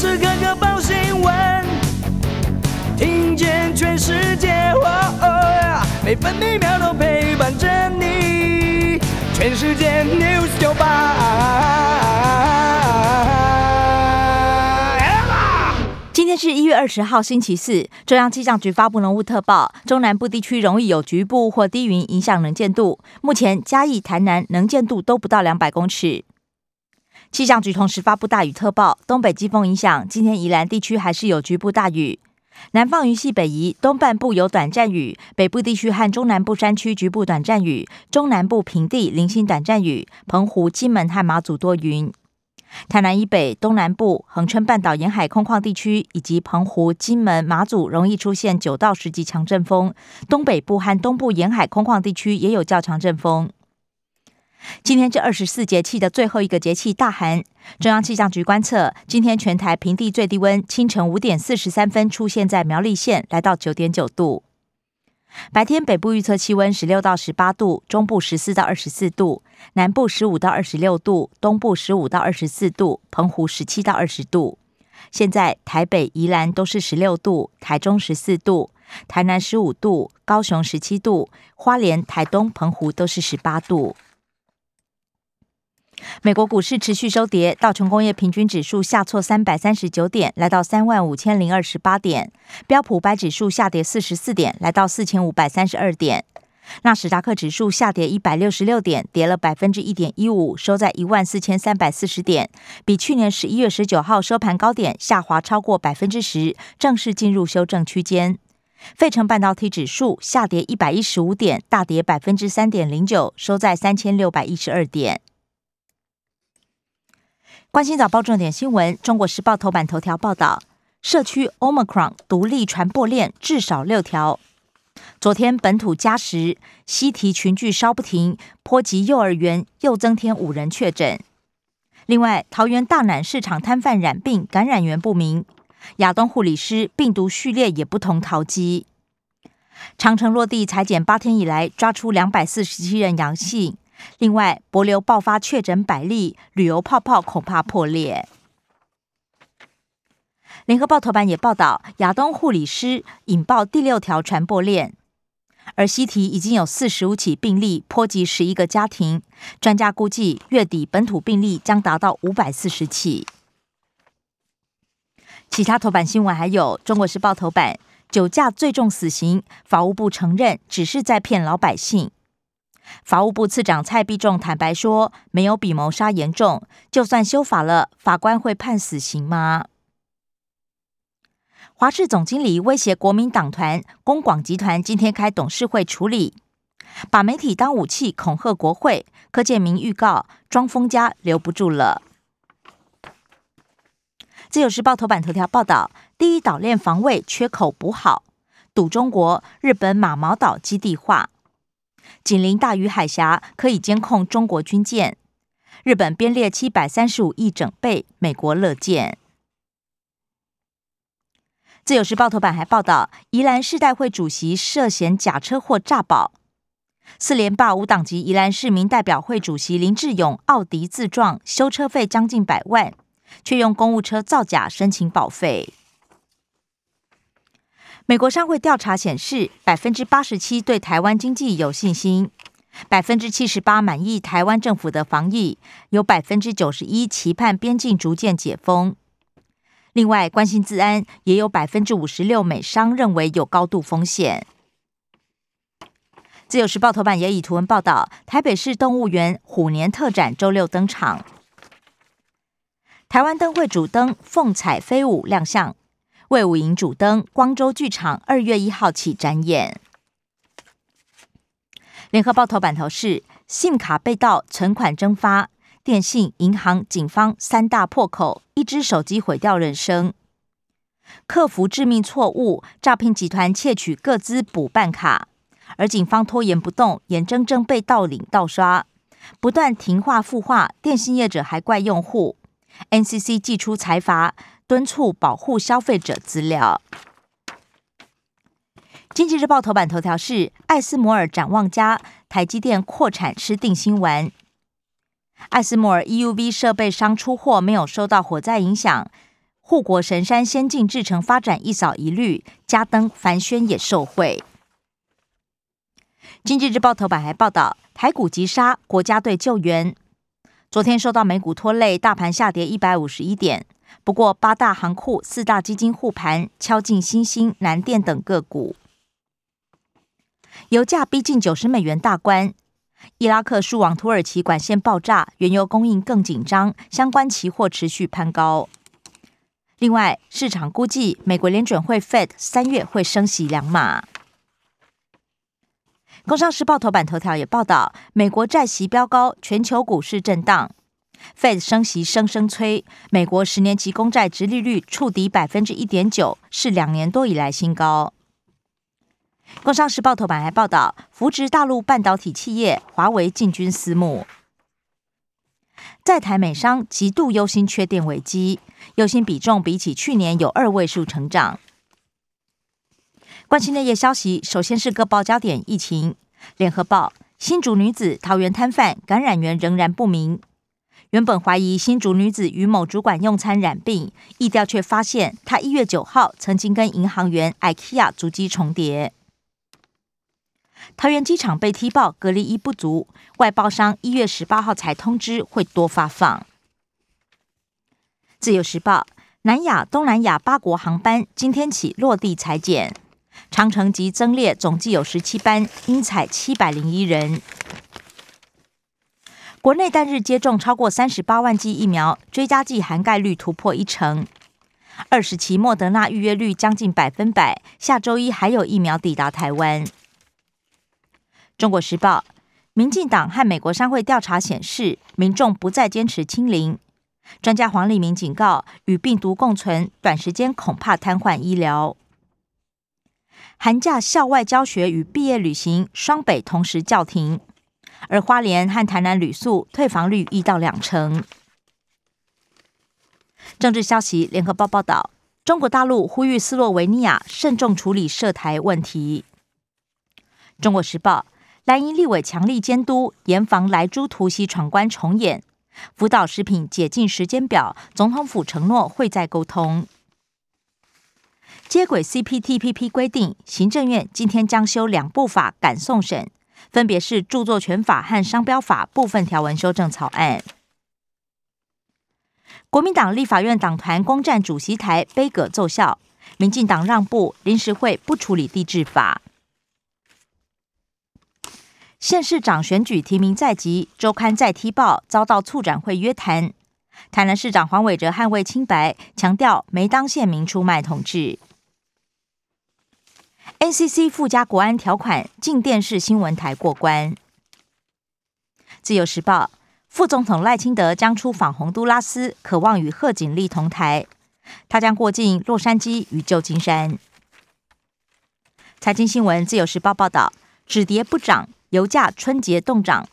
时刻刻报新闻，听见全世界，每分每秒都陪伴着你。全世界 news 九八。今天是一月二十号，星期四。中央气象局发布浓雾特报，中南部地区容易有局部或低云影响能见度。目前嘉义、台南能见度都不到两百公尺。气象局同时发布大雨特报，东北季风影响，今天宜兰地区还是有局部大雨。南方云系北移，东半部有短暂雨，北部地区和中南部山区局部短暂雨，中南部平地零星短暂雨，澎湖、金门和马祖多云。台南以北、东南部、恒春半岛沿海空旷地区以及澎湖、金门、马祖容易出现九到十级强阵风，东北部和东部沿海空旷地区也有较强阵风。今天这二十四节气的最后一个节气大寒，中央气象局观测，今天全台平地最低温清晨五点四十三分出现在苗栗县，来到九点九度。白天北部预测气温十六到十八度，中部十四到二十四度，南部十五到二十六度，东部十五到二十四度，澎湖十七到二十度。现在台北、宜兰都是十六度，台中十四度，台南十五度，高雄十七度，花莲、台东、澎湖都是十八度。美国股市持续收跌，道琼工业平均指数下挫三百三十九点，来到三万五千零二十八点；标普白指数下跌四十四点，来到四千五百三十二点；纳斯达克指数下跌一百六十六点，跌了百分之一点一五，收在一万四千三百四十点，比去年十一月十九号收盘高点下滑超过百分之十，正式进入修正区间。费城半导体指数下跌一百一十五点，大跌百分之三点零九，收在三千六百一十二点。关心早报重点新闻，《中国时报》头版头条报道：社区 Omicron 独立传播链至少六条。昨天本土加时，西提群聚烧不停，波及幼儿园，又增添五人确诊。另外，桃园大南市场摊贩染病，感染源不明。亚东护理师病毒序列也不同桃机。长城落地裁剪八天以来，抓出两百四十七人阳性。另外，博流爆发确诊百例，旅游泡泡恐怕破裂。联合报头版也报道，亚东护理师引爆第六条传播链，而西提已经有四十五起病例，波及十一个家庭。专家估计，月底本土病例将达到五百四十起。其他头版新闻还有：中国时报头版，酒驾最重死刑，法务部承认只是在骗老百姓。法务部次长蔡必仲坦白说，没有比谋杀严重，就算修法了，法官会判死刑吗？华视总经理威胁国民党团公广集团今天开董事会处理，把媒体当武器恐吓国会。柯建明预告，庄丰家留不住了。自由时报头版头条报道，第一岛链防卫缺口补好，赌中国日本马毛岛基地化。紧邻大隅海峡，可以监控中国军舰。日本编列七百三十五亿整备，美国乐见。自由时报头版还报道，宜兰市代会主席涉嫌假车祸诈保，四连霸无党籍宜兰市民代表会主席林志勇奥迪自撞，修车费将近百万，却用公务车造假申请保费。美国商会调查显示，百分之八十七对台湾经济有信心，百分之七十八满意台湾政府的防疫，有百分之九十一期盼边境逐渐解封。另外，关心治安，也有百分之五十六美商认为有高度风险。自由时报头版也以图文报道，台北市动物园虎年特展周六登场，台湾灯会主灯凤彩飞舞亮相。魏武营主灯，光州剧场二月一号起展演。联合报头版头是信卡被盗，存款蒸发，电信、银行、警方三大破口，一只手机毁掉人生。克服致命错误，诈骗集团窃取各资补办卡，而警方拖延不动，眼睁睁被盗领盗刷，不断停话复话，电信业者还怪用户。NCC 寄出财阀。敦促保护消费者资料。经济日报头版头条是艾斯摩尔展望家，台积电扩产吃定心丸。艾斯摩尔 EUV 设备商出货没有受到火灾影响，护国神山先进制程发展一扫疑虑，加登凡轩也受惠。经济日报头版还报道，台股急杀，国家队救援。昨天受到美股拖累，大盘下跌一百五十一点。不过八大行库、四大基金护盘，敲进新兴、南电等个股。油价逼近九十美元大关。伊拉克输往土耳其管线爆炸，原油供应更紧张，相关期货持续攀高。另外，市场估计美国联准会 Fed 三月会升息两码。工商时报头版头条也报道，美国债息飙高，全球股市震荡，Fed 升息声声催，美国十年期公债直利率触底百分之一点九，是两年多以来新高。工商时报头版还报道，扶植大陆半导体企业，华为进军私募。在台美商极度忧心缺电危机，忧心比重比起去年有二位数成长。关心内页消息，首先是各报焦点疫情。联合报：新竹女子桃园摊贩感染源仍然不明，原本怀疑新竹女子与某主管用餐染病，疫调却发现她一月九号曾经跟银行员 IKEA 足迹重叠。桃园机场被踢爆隔离衣不足，外包商一月十八号才通知会多发放。自由时报：南亚、东南亚八国航班今天起落地裁减，长城及增列总计有十七班，应采七百零一人。国内单日接种超过三十八万剂疫苗，追加剂涵盖率突破一成，二十期莫德纳预约率将近百分百，下周一还有疫苗抵达台湾。中国时报：民进党和美国商会调查显示，民众不再坚持清零。专家黄立明警告，与病毒共存，短时间恐怕瘫痪医疗。寒假校外教学与毕业旅行双北同时叫停，而花莲和台南旅宿退房率一到两成。政治消息：联合报报道，中国大陆呼吁斯洛维尼亚慎重处理涉台问题。中国时报。蓝营立委强力监督，严防莱猪突袭闯关重演。福岛食品解禁时间表，总统府承诺会再沟通。接轨 CPTPP 规定，行政院今天将修两部法赶送审，分别是著作权法和商标法部分条文修正草案。国民党立法院党团攻占主席台，杯葛奏效。民进党让步，临时会不处理地质法。县市长选举提名在即，周刊再踢爆遭到促展会约谈。台南市长黄伟哲捍卫清白，强调没当县民出卖同志。NCC 附加国安条款进电视新闻台过关。自由时报副总统赖清德将出访洪都拉斯，渴望与贺锦丽同台。他将过境洛杉矶与旧金山。财经新闻自由时报报道，止跌不涨。油价春节冻涨，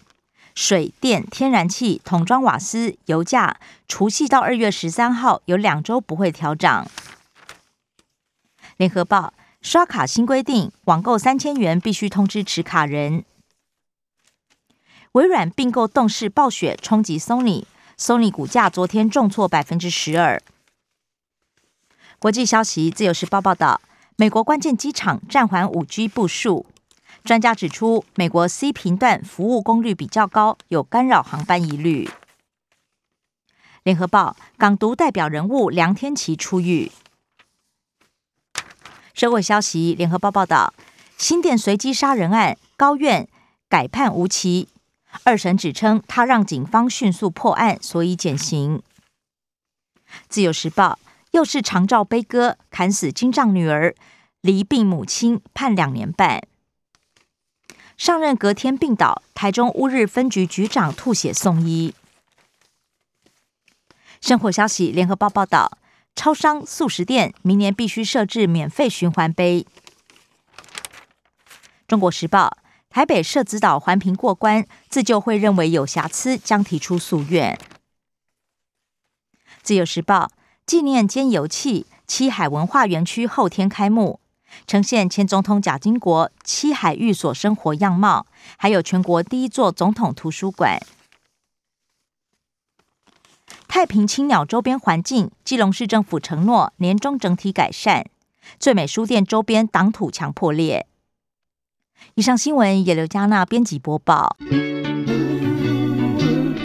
水电、天然气、桶装瓦斯油价，除夕到二月十三号有两周不会调涨。联合报刷卡新规定，网购三千元必须通知持卡人。微软并购动视暴雪，冲击 Sony，Sony 股价昨天重挫百分之十二。国际消息，自由时报报道，美国关键机场暂缓五 G 部署。专家指出，美国 C 频段服务功率比较高，有干扰航班疑虑。联合报港独代表人物梁天琦出狱。社会消息，联合报报道，新店随机杀人案，高院改判无期。二审指称他让警方迅速破案，所以减刑。自由时报又是长照悲歌，砍死金藏女儿，离病母亲，判两年半。上任隔天病倒，台中乌日分局局长吐血送医。生活消息，联合报报道，超商、素食店明年必须设置免费循环杯。中国时报，台北社子岛环评过关，自救会认为有瑕疵，将提出诉愿。自由时报，纪念兼油气七海文化园区后天开幕。呈现前总统贾经国七海寓所生活样貌，还有全国第一座总统图书馆。太平青鸟周边环境，基隆市政府承诺年终整体改善。最美书店周边挡土墙破裂。以上新闻由刘嘉娜编辑播报。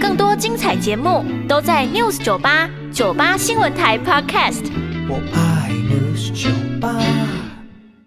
更多精彩节目都在 News 九八九八新闻台 Podcast。我爱 News 酒吧。